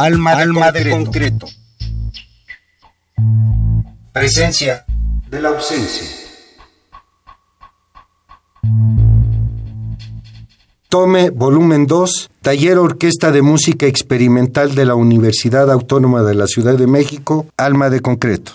Alma, Alma de, concreto. Presencia de la ausencia. Tome, volumen 2, Taller Orquesta de Música Experimental de la Universidad Autónoma de la Ciudad de México, Alma de Concreto.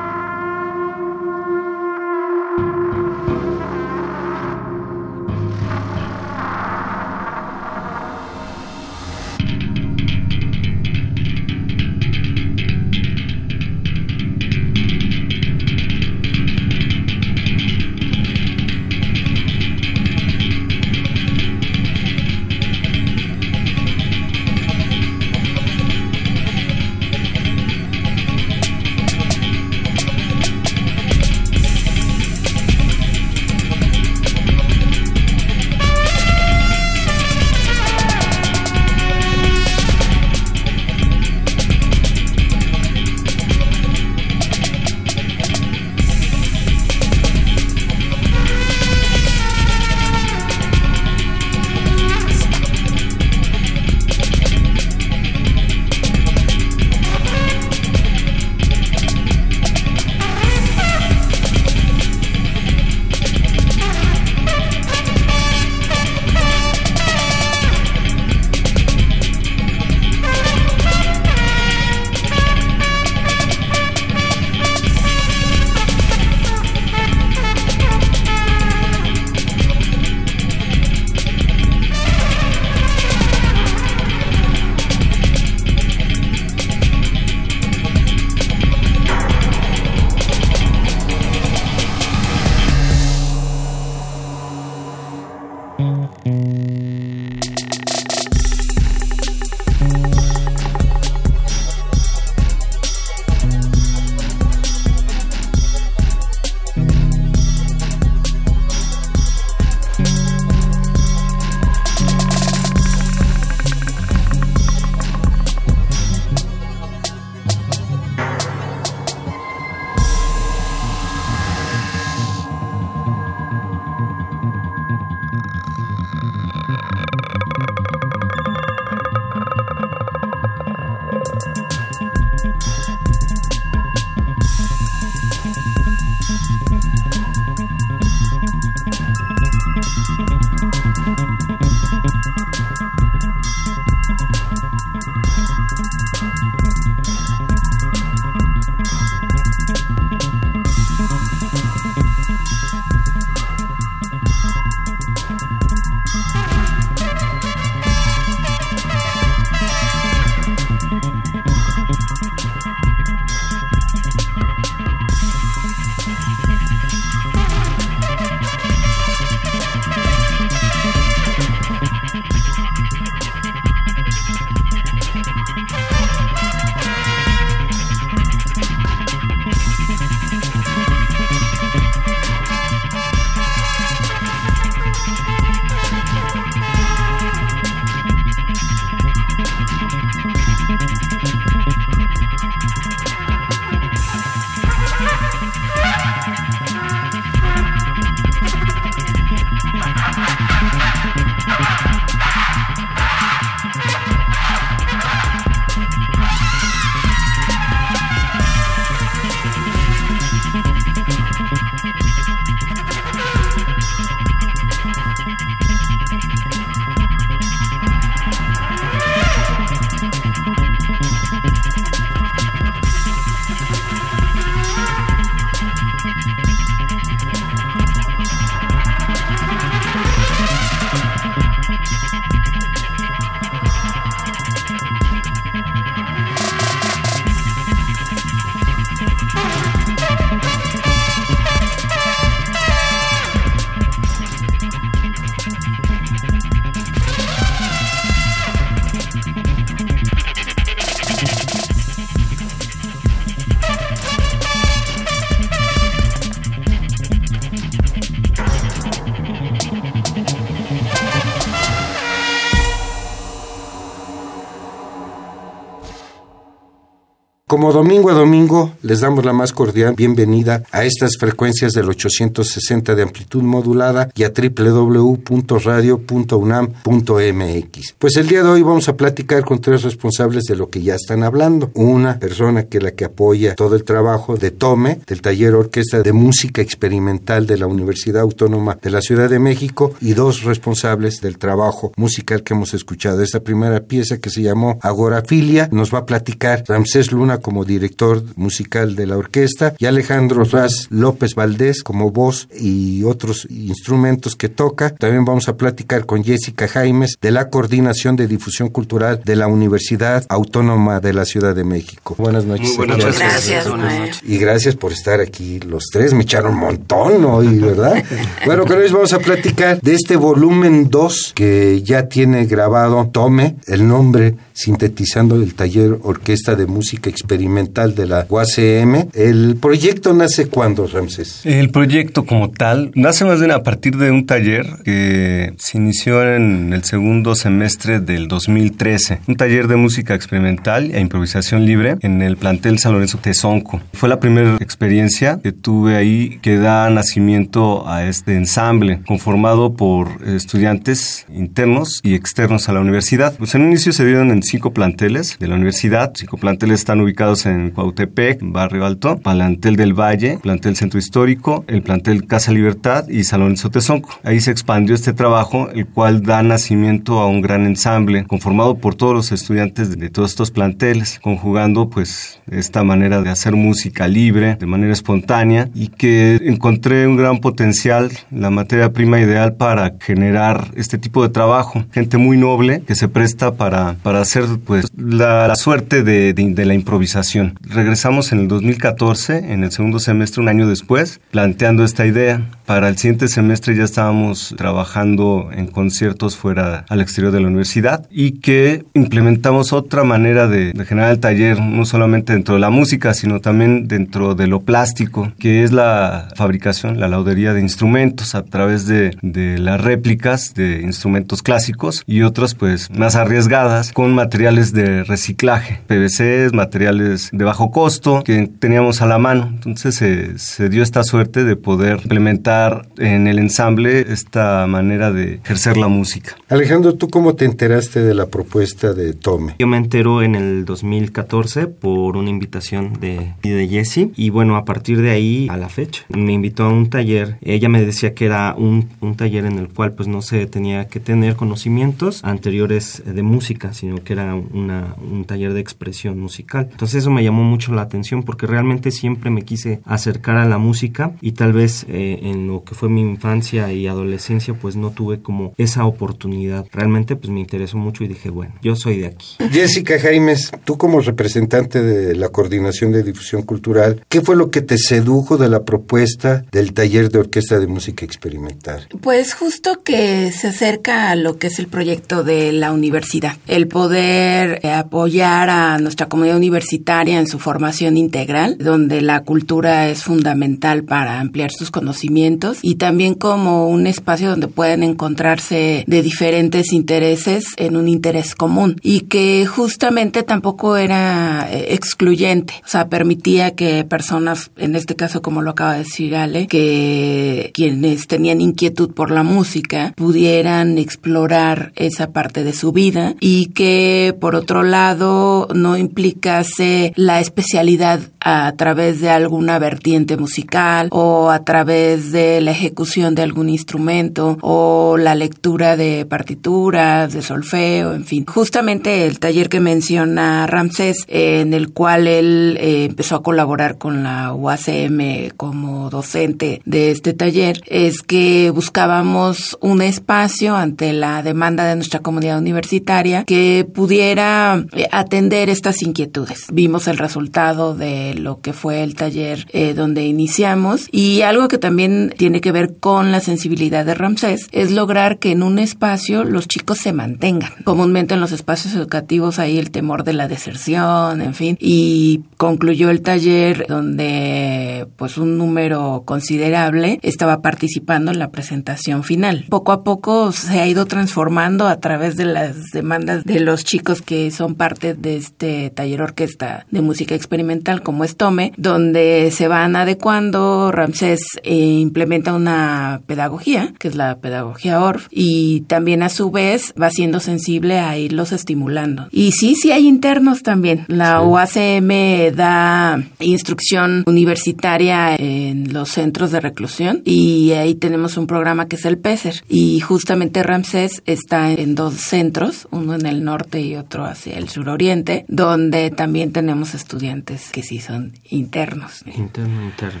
Como domingo a domingo, les damos la más cordial bienvenida a estas frecuencias del 860 de amplitud modulada y a www.radio.unam.mx. Pues el día de hoy vamos a platicar con tres responsables de lo que ya están hablando. Una persona que la que apoya todo el trabajo de Tome, del taller Orquesta de Música Experimental de la Universidad Autónoma de la Ciudad de México, y dos responsables del trabajo musical que hemos escuchado. Esta primera pieza que se llamó Agorafilia nos va a platicar Ramsés Luna como director musical de la orquesta y Alejandro Raz López Valdés como voz y otros instrumentos que toca. También vamos a platicar con Jessica Jaimes de la Coordinación de Difusión Cultural de la Universidad Autónoma de la Ciudad de México. Buenas noches. buenas noches. Gracias. Buenas noches. Y gracias por estar aquí los tres. Me echaron un montón hoy, ¿verdad? bueno, con hoy vamos a platicar de este volumen 2 que ya tiene grabado Tome, el nombre sintetizando el taller Orquesta de Música Experimental de la UACM. ¿El proyecto nace cuándo, Ramses? El proyecto como tal nace más bien a partir de un taller que se inició en el segundo semestre del 2013. Un taller de música experimental e improvisación libre en el plantel San Lorenzo Tezonco. Fue la primera experiencia que tuve ahí que da nacimiento a este ensamble conformado por estudiantes internos y externos a la universidad. Pues en un inicio se dieron en cinco planteles de la universidad. Cinco planteles están ubicados en Cuautepec, Barrio Alto, plantel del Valle, plantel Centro Histórico, el plantel Casa Libertad y Salón Sotezonco. Ahí se expandió este trabajo, el cual da nacimiento a un gran ensamble conformado por todos los estudiantes de todos estos planteles, conjugando pues esta manera de hacer música libre, de manera espontánea y que encontré un gran potencial, la materia prima ideal para generar este tipo de trabajo. Gente muy noble que se presta para, para hacer pues la, suerte de, de, la improvisación. Regresamos en el 2014, en el segundo semestre, un año después, planteando esta idea. Para el siguiente semestre ya estábamos trabajando en conciertos fuera al exterior de la universidad y que implementamos otra manera de, de generar el taller, no solamente dentro de la música, sino también dentro de lo plástico, que es la fabricación, la laudería de instrumentos a través de, de las réplicas de instrumentos clásicos y otras pues más arriesgadas con materiales de reciclaje, PVC, materiales de bajo costo que teníamos a la mano. Entonces se, dio esta suerte de poder implementar en el ensamble esta manera de ejercer la música. Alejandro, ¿tú cómo te enteraste de la propuesta de Tome? Yo me entero en el 2014 por una invitación de, de Jessie y bueno, a partir de ahí a la fecha me invitó a un taller. Ella me decía que era un, un taller en el cual pues no se tenía que tener conocimientos anteriores de música, sino que era una, un taller de expresión musical. Entonces eso me llamó mucho la atención porque realmente siempre me quise acercar a la música y tal vez eh, en lo que fue mi infancia y adolescencia pues no tuve como esa oportunidad. Realmente pues me interesó mucho y dije, bueno, yo soy de aquí. Jessica Jaimes, tú como representante de la Coordinación de Difusión Cultural, ¿qué fue lo que te sedujo de la propuesta del taller de orquesta de música experimental? Pues justo que se acerca a lo que es el proyecto de la universidad, el poder eh, apoyar a nuestra comunidad universitaria en su formación integral, donde la cultura es fundamental para ampliar sus conocimientos y también como un espacio donde pueden encontrarse de diferentes intereses en un interés común y que justamente tampoco era eh, excluyente, o sea, permitía que personas, en este caso como lo acaba de decir Ale, que quienes tenían inquietud por la música pudieran explorar esa parte de su vida y que por otro lado no implicase la especialidad a través de alguna vertiente musical o a través de la ejecución de algún instrumento o la lectura de partituras, de solfeo, en fin. Justamente el taller que menciona Ramsés, en el cual él eh, empezó a colaborar con la UACM como docente de este taller, es que buscábamos un espacio ante la demanda de nuestra comunidad universitaria que pudiera eh, atender estas inquietudes. Vimos el resultado de lo que fue el taller eh, donde iniciamos y algo que también tiene que ver con la sensibilidad de Ramsés es lograr que en un espacio los chicos se mantengan. Comúnmente en los espacios educativos hay el temor de la deserción, en fin, y concluyó el taller donde pues un número considerable estaba participando en la presentación final. Poco a poco se ha ido transformando a través de las demandas de los los chicos que son parte de este taller orquesta de música experimental como es Tome, donde se van adecuando, Ramsés eh, implementa una pedagogía, que es la pedagogía ORF, y también a su vez va siendo sensible a irlos estimulando. Y sí, sí hay internos también. La UACM da instrucción universitaria en los centros de reclusión y ahí tenemos un programa que es el PESER. Y justamente Ramsés está en dos centros, uno en el norte y otro hacia el suroriente, donde también tenemos estudiantes que sí son internos. Interno, interno.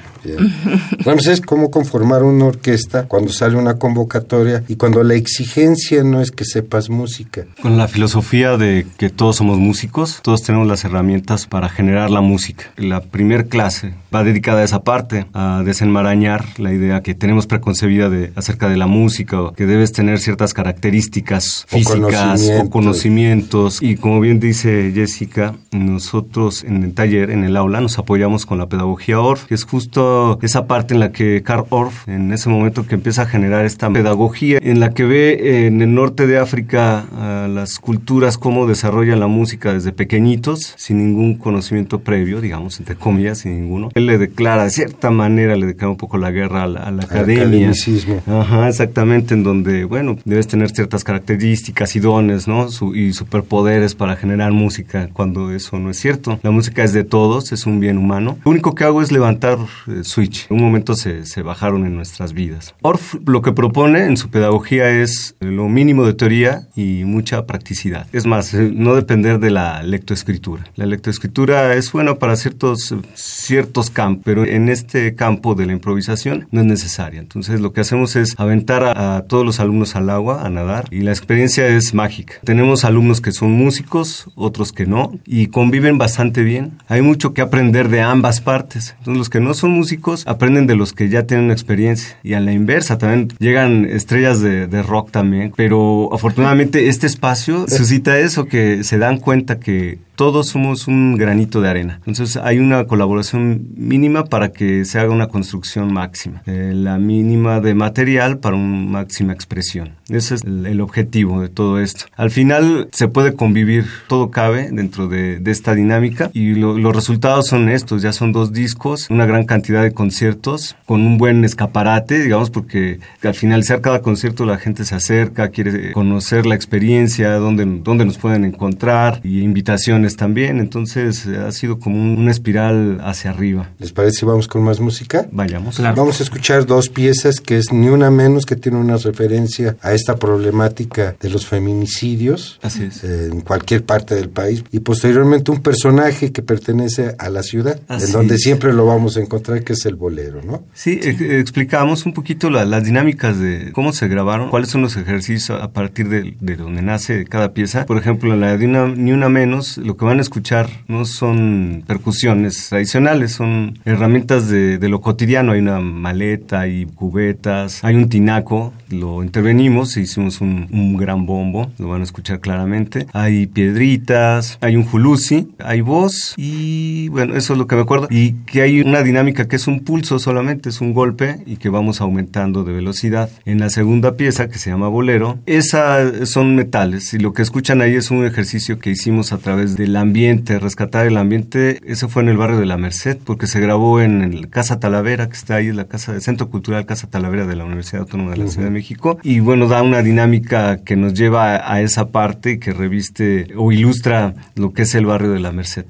Ramsés, ¿cómo conformar una orquesta cuando sale una convocatoria y cuando la exigencia no es que sepas música? Con la filosofía de que todos somos músicos, todos tenemos las herramientas para generar la música. La primer clase va dedicada a esa parte, a desenmarañar la idea que tenemos preconcebida de acerca de la música, que debes tener ciertas características físicas o conocimientos. Y como bien dice Jessica, nosotros en el taller, en el aula, nos apoyamos con la pedagogía ORF, que es justo esa parte en la que Karl Orff, en ese momento que empieza a generar esta pedagogía, en la que ve en el norte de África a las culturas cómo desarrollan la música desde pequeñitos, sin ningún conocimiento previo, digamos, entre comillas, sin ninguno. Él le declara, de cierta manera, le declara un poco la guerra a la, academia. Ajá, exactamente, en donde, bueno, debes tener ciertas características y dones, ¿no? y superpoderes para generar música, cuando eso no es cierto. La música es de todos, es un bien humano. Lo único que hago es levantar eh, switch. En un momento se, se bajaron en nuestras vidas. Orff lo que propone en su pedagogía es lo mínimo de teoría y mucha practicidad. Es más, eh, no depender de la lectoescritura. La lectoescritura es buena para ciertos, ciertos campos, pero en este campo de la improvisación no es necesaria. Entonces lo que hacemos es aventar a, todos los alumnos al agua, a nadar, y la experiencia es mágica. Tenemos alumnos que son músicos, otros que no, y conviven bastante bien. Hay mucho que aprender de ambas partes. Entonces los que no son músicos aprenden de los que ya tienen experiencia. Y a la inversa también llegan estrellas de, de rock también. Pero afortunadamente este espacio suscita eso, que se dan cuenta que todos somos un granito de arena. Entonces hay una colaboración mínima para que se haga una construcción máxima. Eh, la mínima de material para una máxima expresión. Ese es el, objetivo de todo esto. Al final se puede convivir, todo cabe dentro de, esta dinámica y los resultados son estos. Ya son dos discos, una gran cantidad de conciertos con un buen escaparate, digamos, porque al finalizar cada concierto la gente se acerca, quiere conocer la experiencia, dónde, dónde nos pueden encontrar y invitaciones también, entonces ha sido como una espiral hacia arriba. ¿Les parece si vamos con más música? Vayamos. Vamos a escuchar dos piezas que es Ni una menos, que tiene una referencia a esta problemática de los feminicidios eh, en cualquier parte del país, y posteriormente un personaje que pertenece a la ciudad, en donde siempre lo vamos a encontrar, que es el bolero, ¿no? Sí, explicamos un poquito las dinámicas de cómo se grabaron, cuáles son los ejercicios a partir de, donde nace cada pieza. Por ejemplo, la de una, Ni una menos, lo que van a escuchar no son percusiones tradicionales, son herramientas de, lo cotidiano. Hay una maleta, hay cubetas, hay un tinaco, lo intervenimos, hicimos un, gran bombo, lo van a escuchar claramente. Hay piedritas, hay un julusi, hay voz y bueno, eso es lo que me acuerdo. Y que hay una dinámica que es un pulso solamente, es un golpe y que vamos aumentando de velocidad. En la segunda pieza, que se llama bolero, esas son metales y lo que escuchan ahí es un ejercicio que hicimos a través de el ambiente, rescatar el ambiente. Eso fue en el barrio de la Merced, porque se grabó en el Casa Talavera, que está ahí, la casa del Centro Cultural Casa Talavera de la Universidad Autónoma de la Ciudad de México. Y bueno, da una dinámica que nos lleva a, a esa parte que reviste o ilustra lo que es el barrio de la Merced.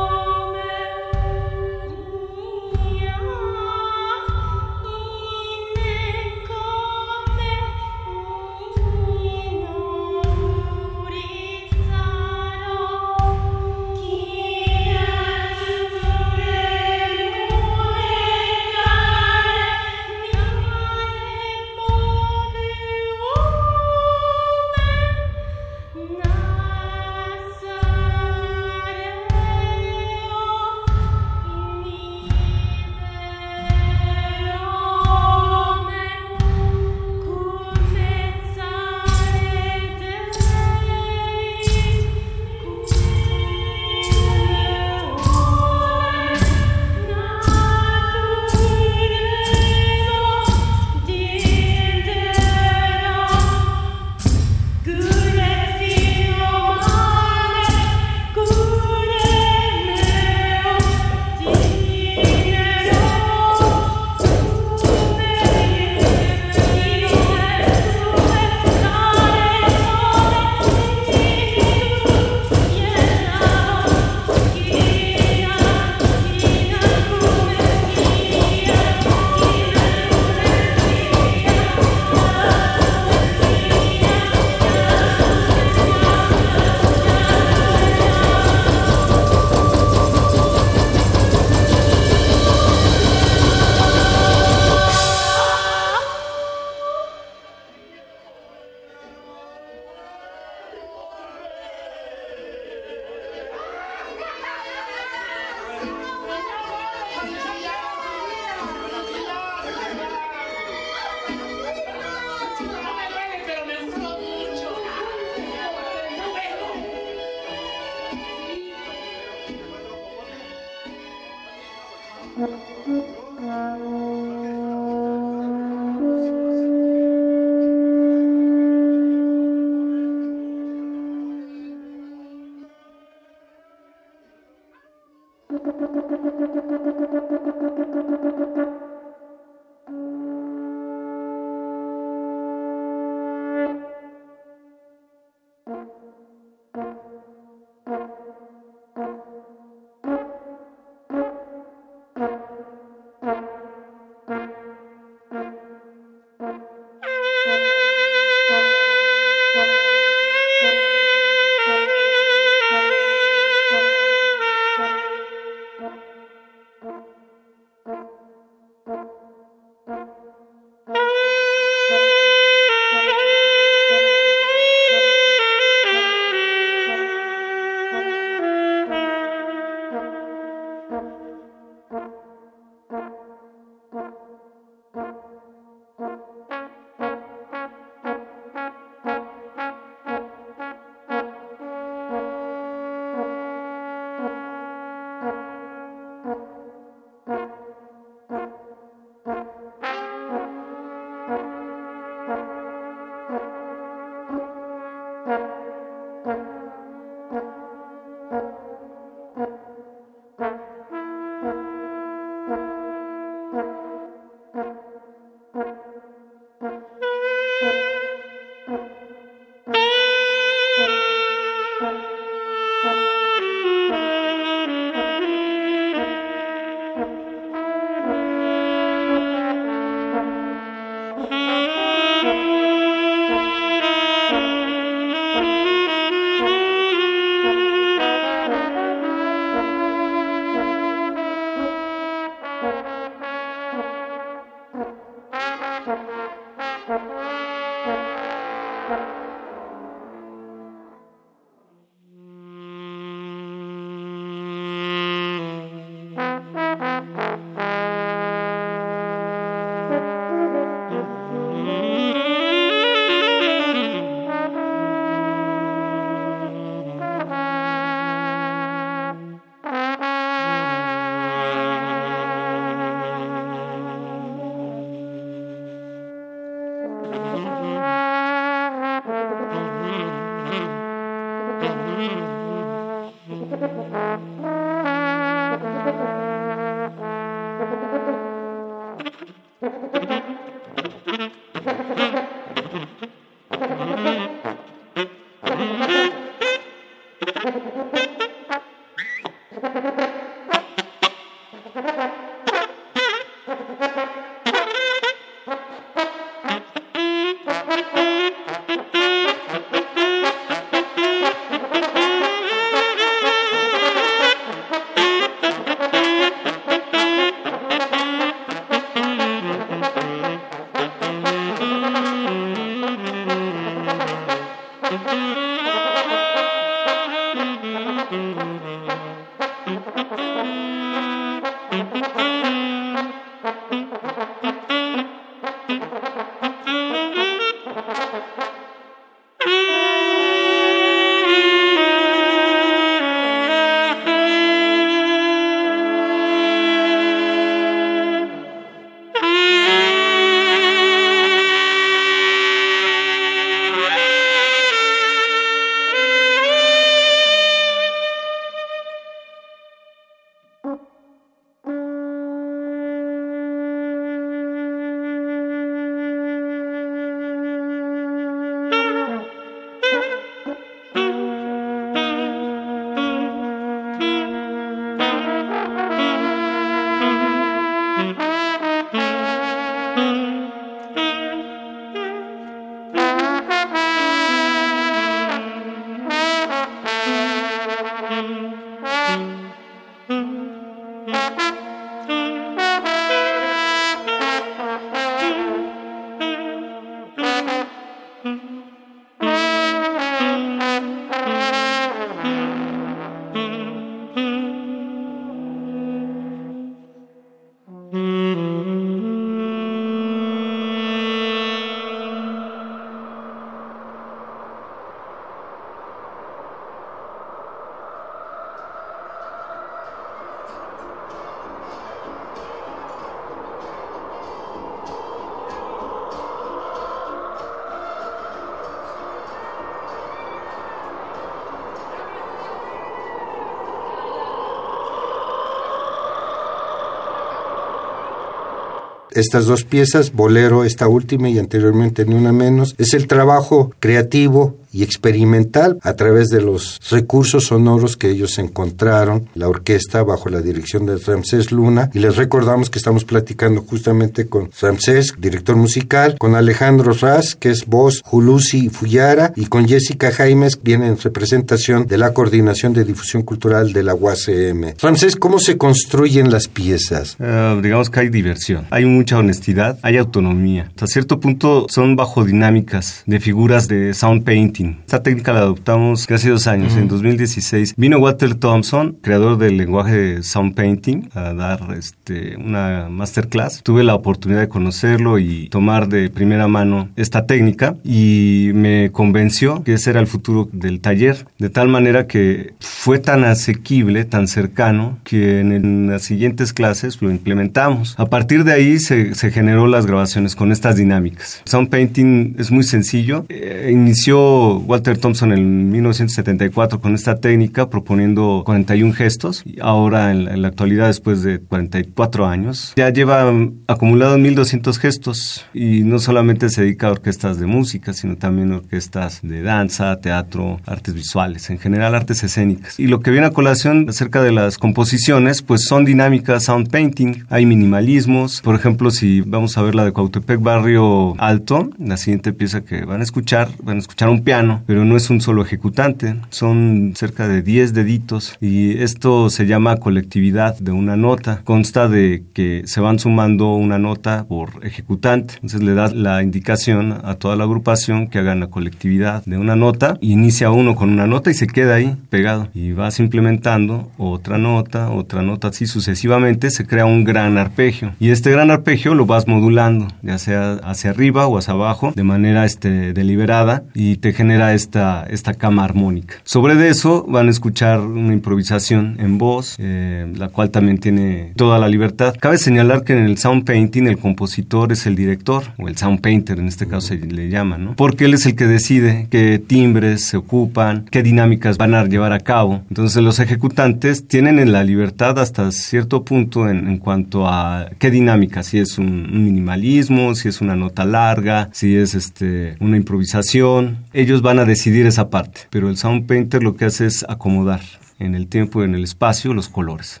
Estas dos piezas, Bolero, esta última y anteriormente Ni Una Menos, es el trabajo creativo y experimental a través de los recursos sonoros que ellos encontraron, la orquesta bajo la dirección de Ramsés Luna. Y les recordamos que estamos platicando justamente con Ramsés, director musical, con Alejandro Raz, que es voz, Julusi Fuyara, y con Jessica Jaimes, viene en representación de la Coordinación de Difusión Cultural de la UACM. Ramsés, ¿cómo se construyen las piezas? Eh, digamos que hay diversión, hay mucha honestidad, hay autonomía. Hasta cierto punto son bajo dinámicas de figuras de sound painting esta técnica la adoptamos hace dos años, en 2016. Vino Walter Thompson, creador del lenguaje de Sound Painting, a dar este, una masterclass. Tuve la oportunidad de conocerlo y tomar de primera mano esta técnica y me convenció que ese era el futuro del taller, de tal manera que fue tan asequible, tan cercano, que en, las siguientes clases lo implementamos. A partir de ahí se, se generó las grabaciones con estas dinámicas. Sound Painting es muy sencillo. Eh, inició Walter Thompson en 1974 con esta técnica proponiendo 41 gestos. Y ahora en la, actualidad, después de 44 años, ya lleva acumulado 1200 gestos y no solamente se dedica a orquestas de música, sino también orquestas de danza, teatro, artes visuales, en general artes escénicas. Y lo que viene a colación acerca de las composiciones, pues son dinámicas sound painting, hay minimalismos. Por ejemplo, si vamos a ver la de Cuautepec Barrio Alto, la siguiente pieza que van a escuchar, van a escuchar un piano, pero no es un solo ejecutante, son cerca de 10 deditos y esto se llama colectividad de una nota. Consta de que se van sumando una nota por ejecutante, entonces le da la indicación a toda la agrupación que hagan la colectividad de una nota y inicia uno con una nota y se queda ahí pegado. Y vas implementando otra nota, otra nota así sucesivamente, se crea un gran arpegio. Y este gran arpegio lo vas modulando, ya sea hacia arriba o hacia abajo de manera este, deliberada y te genera esta, esta cama armónica. Sobre eso van a escuchar una improvisación en voz, eh, la cual también tiene toda la libertad. Cabe señalar que en el sound painting el compositor es el director, o el sound painter en este caso se le llama, ¿no? Porque él es el que decide qué timbres se ocupan, qué dinámicas van a llevar a cabo. Entonces los ejecutantes tienen la libertad hasta cierto punto en, cuanto a qué dinámica, si es un, un minimalismo, si es una nota larga, si es este, una improvisación. Ellos van a decidir esa parte, pero el sound painter lo que hace es acomodar en el tiempo y en el espacio los colores.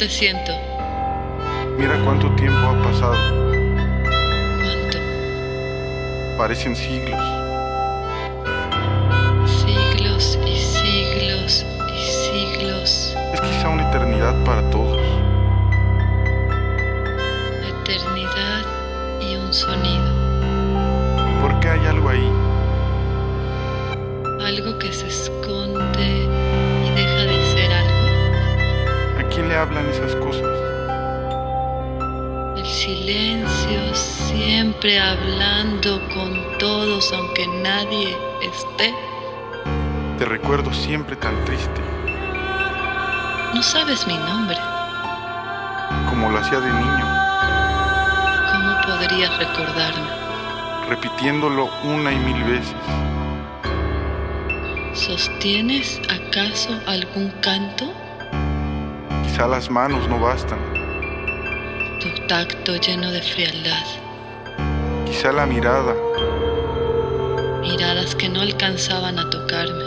Te siento. Mira cuánto tiempo ha pasado. ¿Cuánto? Parecen siglos. Siglos hablando con todos aunque nadie esté. Te recuerdo siempre tan triste, No sabes mi nombre. como lo hacía de niño, ¿Cómo podrías recordarme? repitiéndolo una y mil veces. ¿Sostienes acaso algún canto? Quizá las manos no bastan, Tu tacto lleno de frialdad. Quizá la mirada, Miradas que no alcanzaban a tocarme.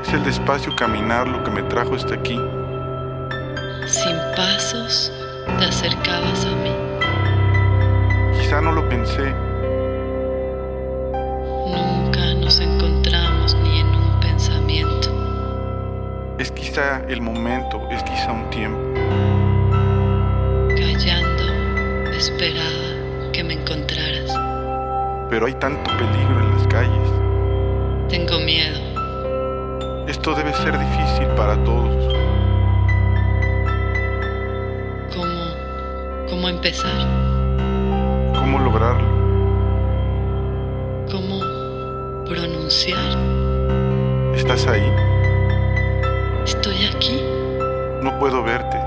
es el despacio caminar lo que me trajo hasta aquí. Sin pasos te acercabas a mí. Quizá no lo pensé, Nunca nos encontramos ni en un pensamiento. es quizá el momento, es quizá un tiempo. Callando, esperaba. Pero hay tanto peligro en las calles. Tengo miedo. Esto debe ser difícil para todos. ¿Cómo, cómo empezar? ¿Cómo lograrlo? ¿Cómo pronunciar? ¿Estás ahí? Estoy aquí. No puedo verte.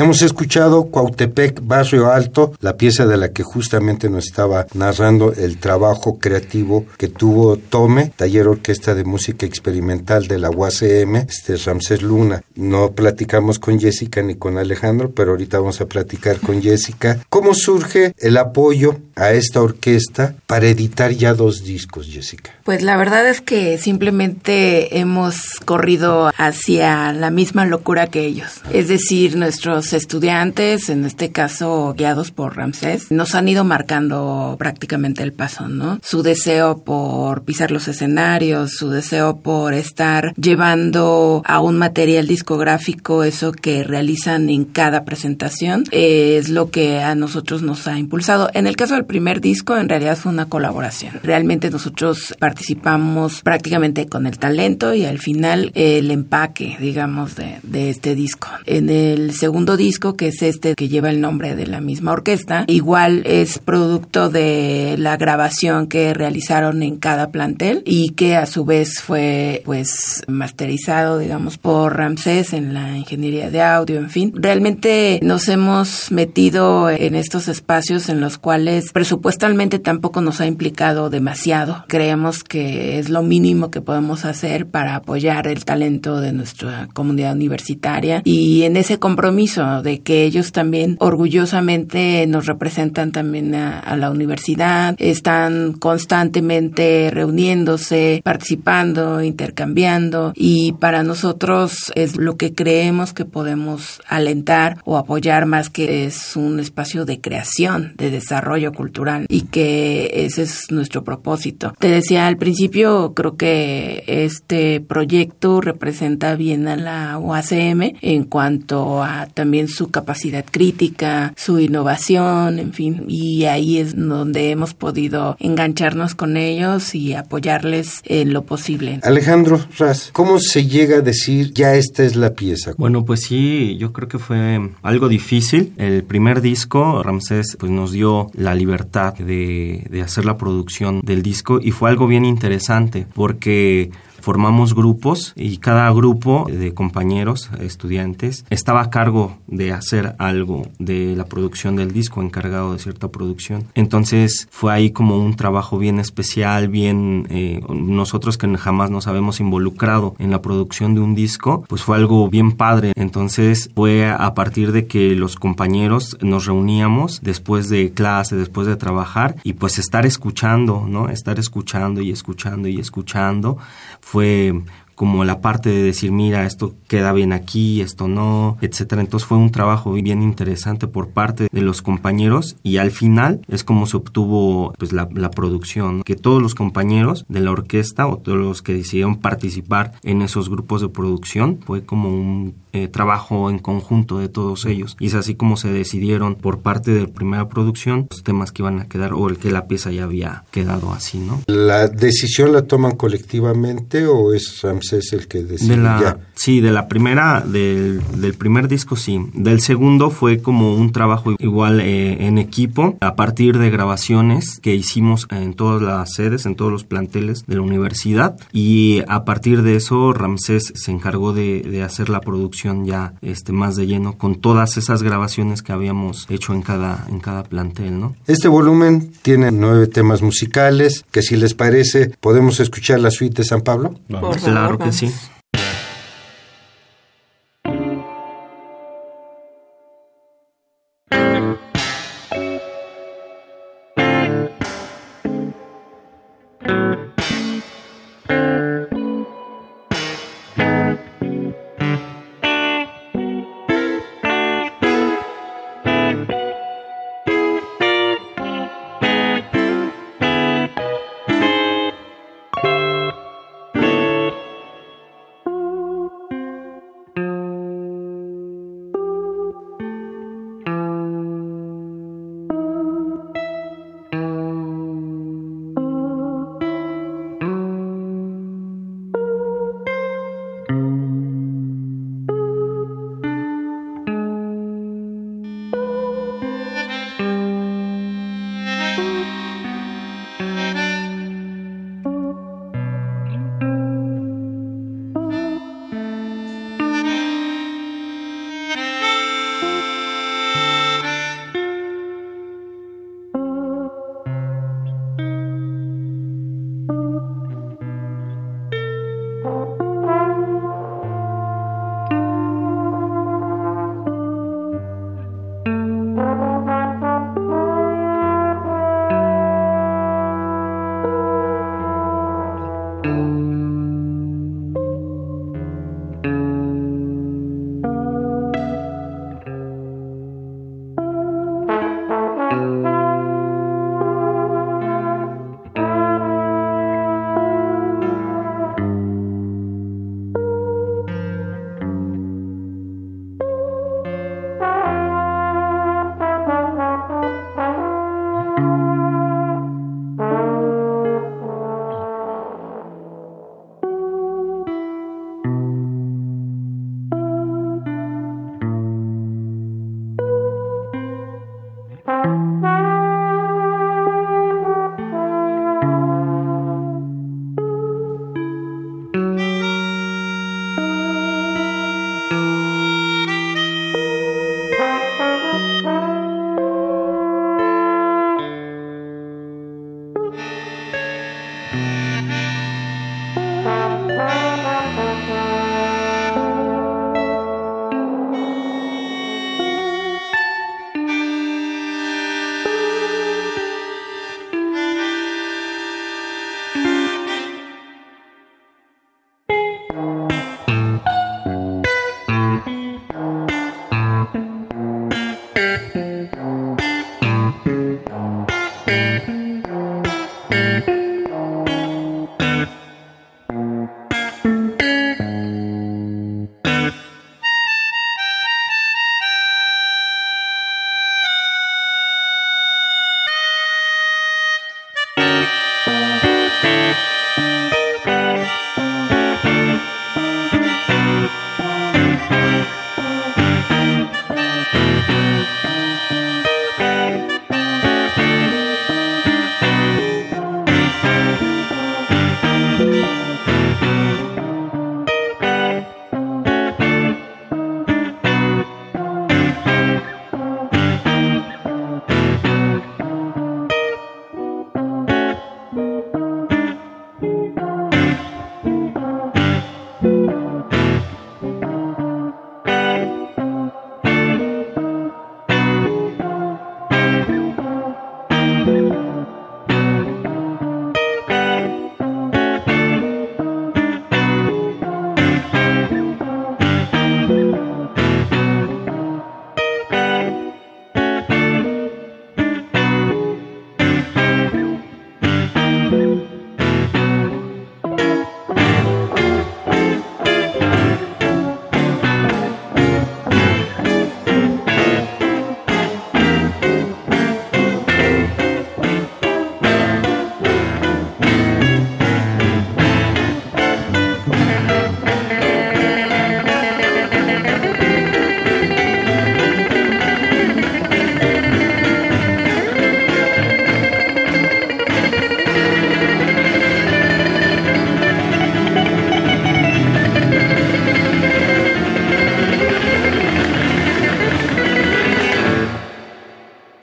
Hemos escuchado Cuautepec, Barrio Alto, la pieza de la que justamente nos estaba narrando el trabajo creativo que tuvo Tome, taller orquesta de música experimental de la UACM, este Ramsés Luna. No platicamos con Jessica ni con Alejandro, pero ahorita vamos a platicar con Jessica. ¿Cómo surge el apoyo a esta orquesta para editar ya dos discos, Jessica? Pues la verdad es que simplemente hemos corrido hacia la misma locura que ellos. Es decir, nuestros estudiantes, en este caso guiados por Ramsés, nos han ido marcando prácticamente el paso, ¿no? Su deseo por pisar los escenarios, su deseo por estar llevando a un material discográfico eso que realizan en cada presentación, es lo que a nosotros nos ha impulsado. En el caso del primer disco, en realidad fue una colaboración. Realmente nosotros participamos prácticamente con el talento y al final el empaque, digamos, de, de este disco. En el segundo disco, que es este que lleva el nombre de la misma orquesta, igual es producto de la grabación que realizaron en cada plantel y que a su vez fue pues masterizado, digamos, por Ramsés en la ingeniería de audio, en fin. Realmente nos hemos metido en estos espacios en los cuales presupuestalmente tampoco nos ha implicado demasiado. Creemos que es lo mínimo que podemos hacer para apoyar el talento de nuestra comunidad universitaria y en ese compromiso de que ellos también orgullosamente nos representan también a, la universidad, están constantemente reuniéndose, participando, intercambiando y para nosotros es lo que creemos que podemos alentar o apoyar más que es un espacio de creación, de desarrollo cultural y que ese es nuestro propósito. Te decía al principio, creo que este proyecto representa bien a la UACM en cuanto a también su capacidad crítica, su innovación, en fin, y ahí es donde hemos podido engancharnos con ellos y apoyarles en lo posible. Alejandro Raz, ¿cómo se llega a decir ya esta es la pieza? Bueno, pues sí, yo creo que fue algo difícil. El primer disco, Ramsés, pues nos dio la libertad de, de hacer la producción del disco y fue algo bien interesante porque formamos grupos y cada grupo de compañeros, estudiantes, estaba a cargo de hacer algo de la producción del disco, encargado de cierta producción. Entonces fue ahí como un trabajo bien especial, bien eh, nosotros que jamás nos habíamos involucrado en la producción de un disco, pues fue algo bien padre. Entonces fue a partir de que los compañeros nos reuníamos después de clase, después de trabajar y pues estar escuchando, ¿no? Estar escuchando y escuchando y escuchando fue como la parte de decir, mira, esto queda bien aquí, esto no, etcétera. Entonces fue un trabajo bien interesante por parte de los compañeros y al final es como se obtuvo pues la, producción, que todos los compañeros de la orquesta o todos los que decidieron participar en esos grupos de producción fue como un eh, trabajo en conjunto de todos ellos y es así como se decidieron por parte de la primera producción los temas que iban a quedar o el que la pieza ya había quedado así, ¿no? ¿La decisión la toman colectivamente o es es el que decide la, Sí, de la primera, del, del, primer disco sí. Del segundo fue como un trabajo igual eh, en equipo, a partir de grabaciones que hicimos en todas las sedes, en todos los planteles de la universidad. Y a partir de eso, Ramsés se encargó de, de hacer la producción ya este, más de lleno, con todas esas grabaciones que habíamos hecho en cada, en cada plantel, ¿no? Este volumen tiene nueve temas musicales, que si les parece, podemos escuchar la suite de San Pablo. Claro que sí.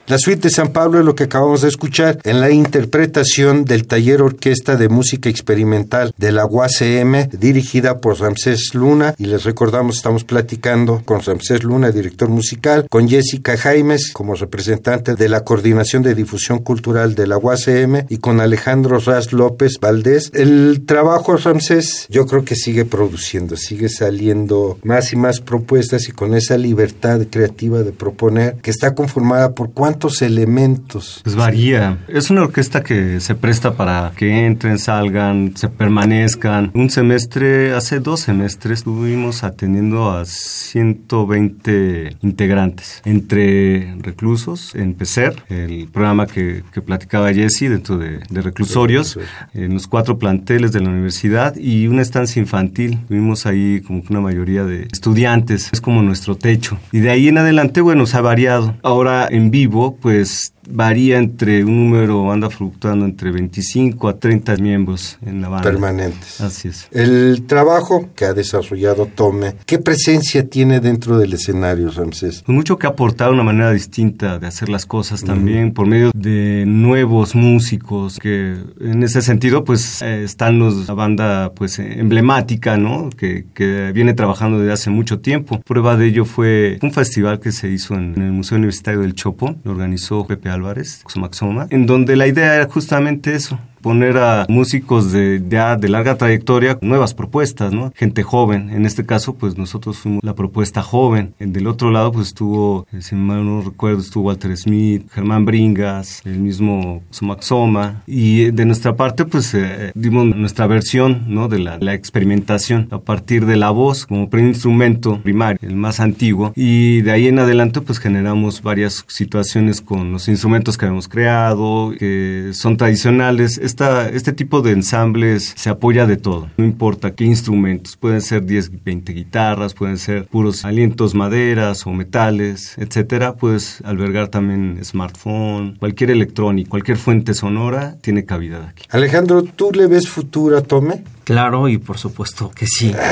La suite de San Pablo es lo que acabamos de escuchar en la interpretación del taller orquesta de música experimental de la UACM dirigida por Ramsés Luna y les recordamos estamos platicando con Ramsés Luna, director musical, con Jessica Jaimes como representante de la Coordinación de Difusión Cultural de la UACM y con Alejandro Raz López Valdés. El trabajo Ramsés yo creo que sigue produciendo, sigue saliendo más y más propuestas y con esa libertad creativa de proponer que está conformada por cuántos elementos. Pues varía. Es una orquesta que se presta para que entren, salgan, se permanezcan. Un semestre, hace dos semestres, estuvimos atendiendo a 120 integrantes, entre reclusos, en PECER, el programa que, que platicaba Jesse dentro de, de reclusorios, en los cuatro planteles de la universidad y una estancia infantil. Tuvimos ahí como que una mayoría de estudiantes, es como nuestro techo. Y de ahí en adelante, bueno, se ha variado. Ahora en vivo, pues varía entre un número, anda fluctuando entre 25 a 30 miembros en la banda. Permanentes. Así es. El trabajo que ha desarrollado Tome, ¿qué presencia tiene dentro del escenario, Ramsés? Pues mucho que aportar una manera distinta de hacer las cosas también, por medio de nuevos músicos, que en ese sentido, pues eh, están los, la banda pues emblemática, ¿no? Que, que viene trabajando desde hace mucho tiempo. Prueba de ello fue un festival que se hizo en, en el Museo Universitario del Chopo, lo organizó Pepe Álvarez, en donde la idea era justamente eso, poner a músicos de ya de larga trayectoria nuevas propuestas, ¿no? Gente joven. En este caso, pues nosotros fuimos la propuesta joven. Del otro lado, pues estuvo, eh, si mal no recuerdo, estuvo Walter Smith, Germán Bringas, el mismo Sumaxoma. Y eh, de nuestra parte, pues eh, dimos nuestra versión, ¿no? De la, la, experimentación a partir de la voz como primer instrumento primario, el más antiguo. Y de ahí en adelante, pues generamos varias situaciones con los instrumentos que habíamos creado, que son tradicionales esta, este tipo de ensambles se apoya de todo, no importa qué instrumentos, pueden ser 10, 20 guitarras, pueden ser puros alientos maderas o metales, etcétera, puedes albergar también smartphone, cualquier electrónico, cualquier fuente sonora tiene cabida aquí. Alejandro, ¿tú le ves futuro a Tome? Claro, y por supuesto que sí.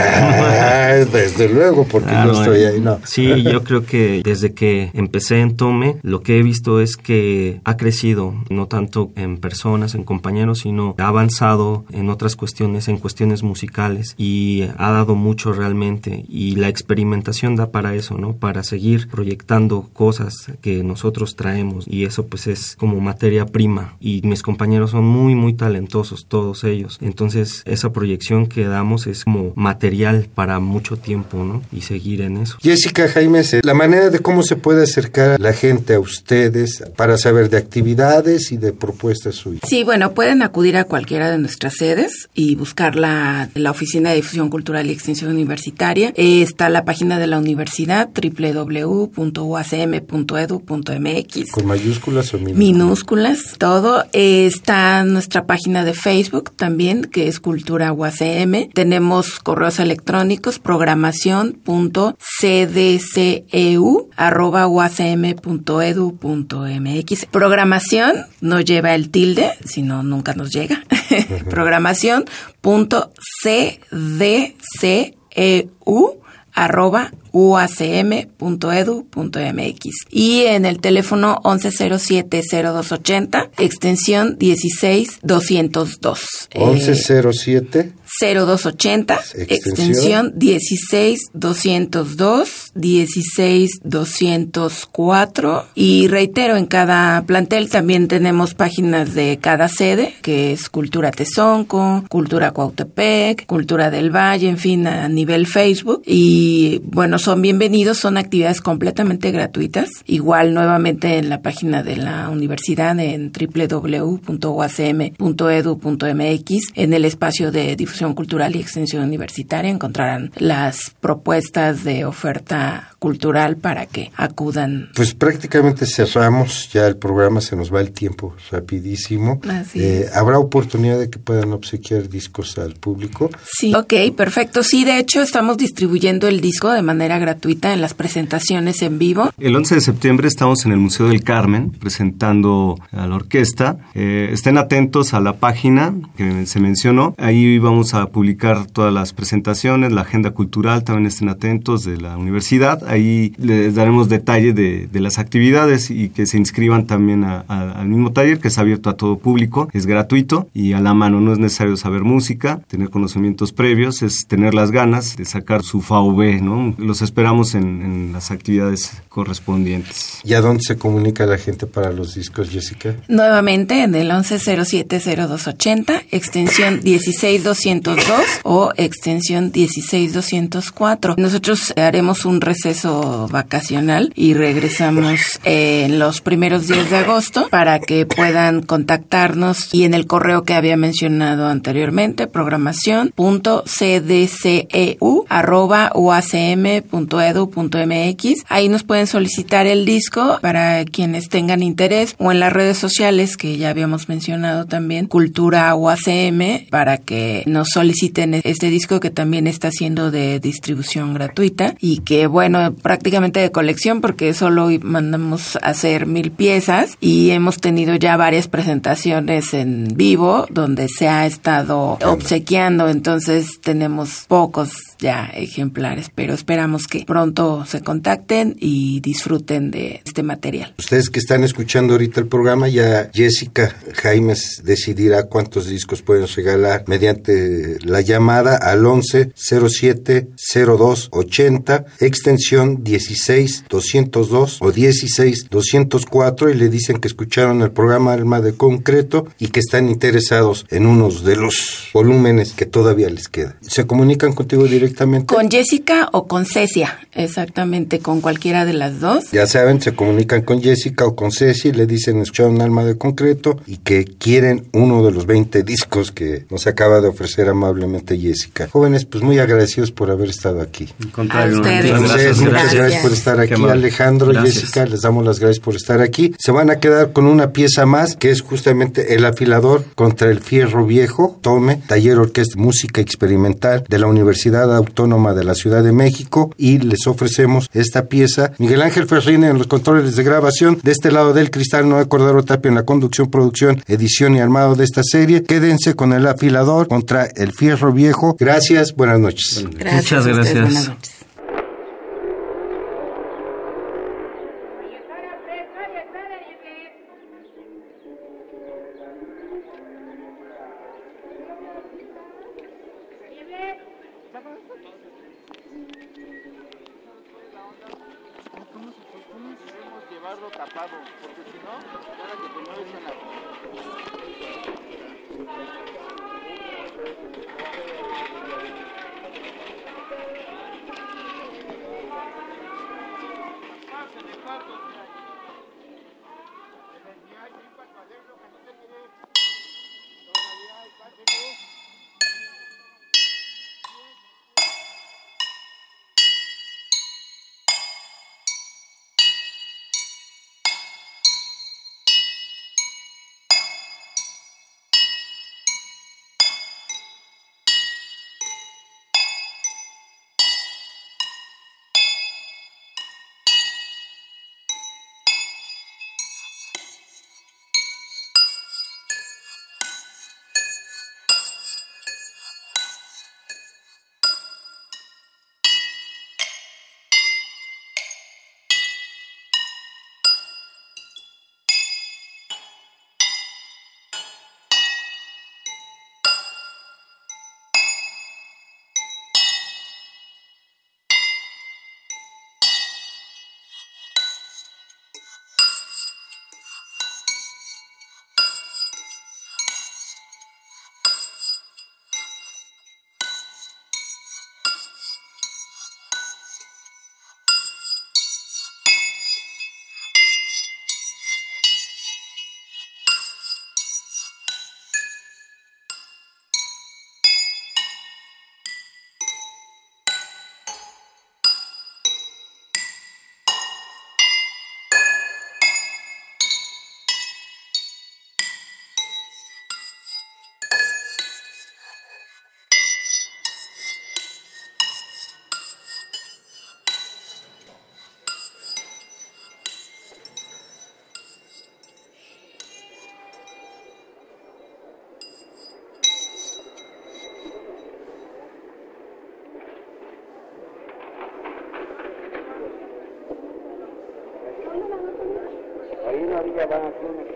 Ah, desde luego, porque claro, no estoy ahí, no. Sí, yo creo que desde que empecé en Tome, lo que he visto es que ha crecido, no tanto en personas, en compañeros, sino ha avanzado en otras cuestiones, en cuestiones musicales, y ha dado mucho realmente. Y la experimentación da para eso, ¿no? Para seguir proyectando cosas que nosotros traemos, y eso pues es como materia prima. Y mis compañeros son muy, muy talentosos, todos ellos. Entonces, esa proyección que damos es como material para mucho tiempo, ¿no? Y seguir en eso. Jessica Jaime, la manera de cómo se puede acercar la gente a ustedes para saber de actividades y de propuestas suyas. Sí, bueno, pueden acudir a cualquiera de nuestras sedes y buscar la, la Oficina de Difusión Cultural y Extensión Universitaria. Eh, está la página de la universidad www.uacm.edu.mx. ¿Con mayúsculas o minúsculas? Minúsculas, todo. Eh, está nuestra página de Facebook también, que es Cultura UACM. Tenemos correos electrónicos programación.cdceu arroba uacm.edu.mx. Programación no lleva el tilde, sino nunca nos llega. Programación.cdceu arroba uacm.edu.mx y en el teléfono 1107-0280, extensión 16202. 1107 0280, extensión. 16202, 16204 y reitero, en cada plantel también tenemos páginas de cada sede, que es Cultura Tezonco, Cultura Cuautepec, Cultura del Valle, en fin, a nivel Facebook. Y bueno, son bienvenidos, son actividades completamente gratuitas, igual nuevamente en la página de la universidad en www.uacm.edu.mx en el espacio de difusión cultural y extensión universitaria encontrarán las propuestas de oferta cultural para que acudan. Pues prácticamente cerramos ya el programa, se nos va el tiempo rapidísimo. Así eh, ¿Habrá oportunidad de que puedan obsequiar discos al público? Sí, ok, perfecto. Sí, de hecho estamos distribuyendo el disco de manera gratuita en las presentaciones en vivo. El 11 de septiembre estamos en el Museo del Carmen presentando a la orquesta. Eh, estén atentos a la página que se mencionó. Ahí vamos a publicar todas las presentaciones, la agenda cultural, también estén atentos de la universidad Ahí les daremos detalle de, las actividades y que se inscriban también al mismo taller que es abierto a todo público, es gratuito y a la mano. No es necesario saber música, tener conocimientos previos, es tener las ganas de sacar su FAV, ¿no? Los esperamos en, en las actividades correspondientes. ¿Y a dónde se comunica la gente para los discos, Jessica? Nuevamente en el 11070280, extensión 16202 o extensión 16204. Nosotros haremos un receso vacacional y regresamos en los primeros días de agosto para que puedan contactarnos y en el correo que había mencionado anteriormente, programación.cdcu.uacm.edu.mx. Ahí nos pueden solicitar el disco para quienes tengan interés o en las redes sociales que ya habíamos mencionado también, Cultura UACM, para que nos soliciten este disco que también está siendo de distribución gratuita y que bueno, prácticamente de colección porque solo mandamos a hacer mil piezas y hemos tenido ya varias presentaciones en vivo donde se ha estado obsequiando, entonces tenemos pocos ya ejemplares, pero esperamos que pronto se contacten y disfruten de este material. Ustedes que están escuchando ahorita el programa, ya Jessica Jaimes decidirá cuántos discos pueden regalar mediante la llamada al 11 07 02 80 extensión 16 202 o 16 204 y le dicen que escucharon el programa Alma de Concreto y que están interesados en unos de los volúmenes que todavía les queda. ¿Se comunican contigo directamente? Con Jessica o con Cecia, exactamente, con cualquiera de las dos. Ya saben, se comunican con Jessica o con Ceci, le dicen escucharon Alma de Concreto y que quieren uno de los 20 discos que nos acaba de ofrecer amablemente Jessica. Jóvenes, pues muy agradecidos por haber estado aquí. A ustedes. Muchas gracias. por estar aquí, Alejandro, Jessica, les damos las gracias por estar aquí. Se van a quedar con una pieza más que es justamente el afilador contra el fierro viejo, Tome, taller orquesta música experimental de la Universidad Autónoma de la Ciudad de México y les ofrecemos esta pieza. Miguel Ángel Ferrín en los controles de grabación, de este lado del cristal Noé Cordero Tapio en la conducción, producción, edición y armado de esta serie. Quédense con el afilador contra el fierro viejo. Gracias, buenas noches. Muchas gracias. Buenas noches. tapado, porque si no, para que te mueves en la... وجب